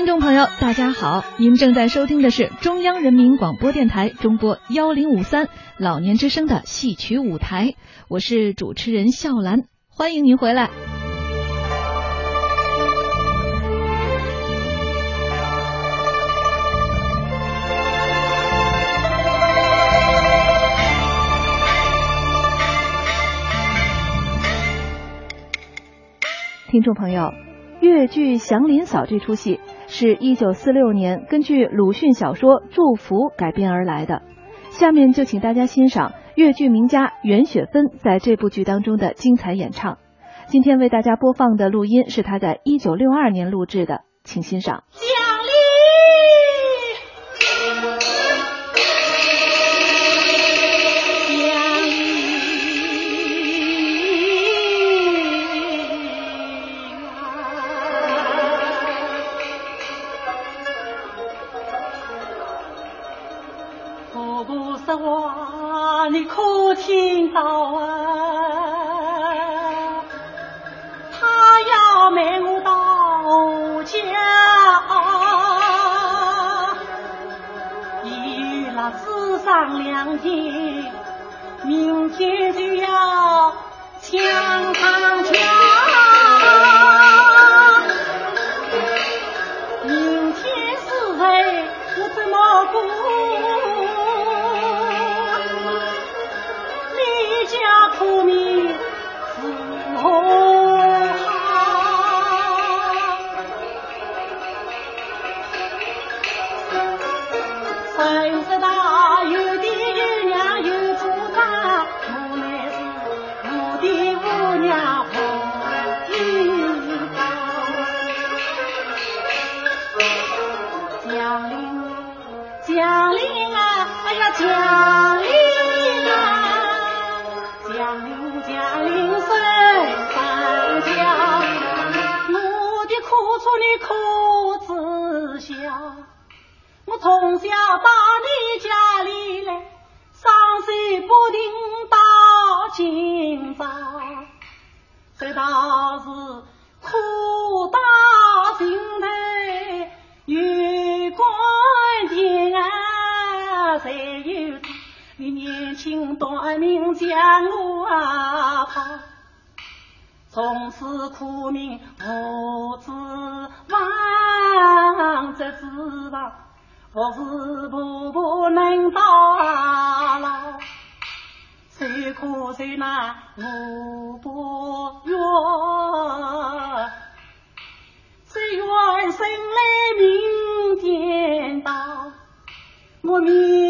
听众朋友，大家好！您正在收听的是中央人民广播电台中波幺零五三老年之声的戏曲舞台，我是主持人笑兰，欢迎您回来。听众朋友，越剧《祥林嫂》这出戏是一九四六年根据鲁迅小说《祝福》改编而来的。下面就请大家欣赏越剧名家袁雪芬在这部剧当中的精彩演唱。今天为大家播放的录音是她在一九六二年录制的，请欣赏。我不说话你可听到啊？他要埋我到家一拉纸上两天明天就家苦命伺何好，生死道有爹有娘有主家，无奈是无爹无娘无依靠。江陵，江陵啊，哎呀江。山铃声声叫，我的苦处你可知晓？我从小到你家里来，山水不停到今朝。这到是苦到尽头，月光前啊才有你年轻短命将我啊。抛，从此苦命无指望，这指望。我是步步能到老，谁可谁难我不愿，谁愿生来命颠倒，我明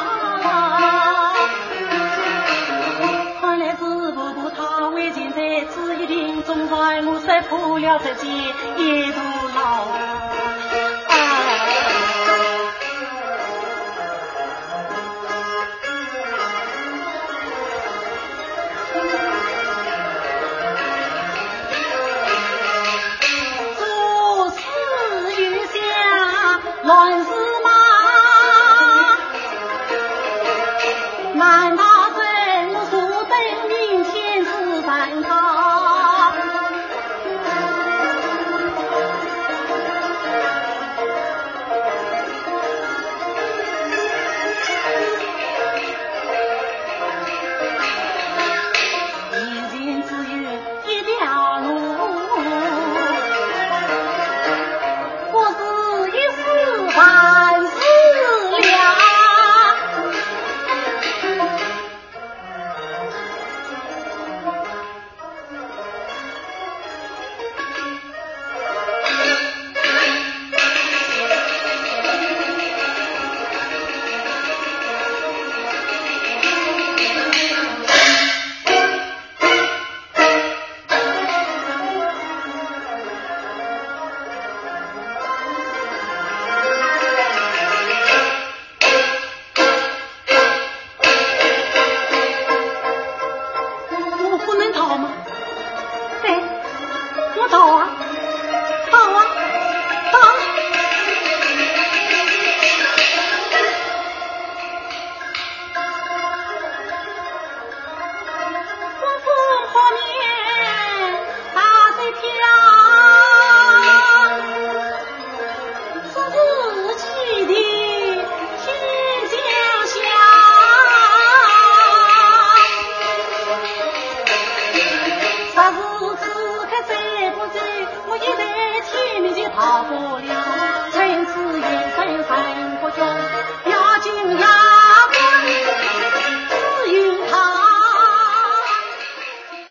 我受破了这件一大牢，乱事马？难道？好不了。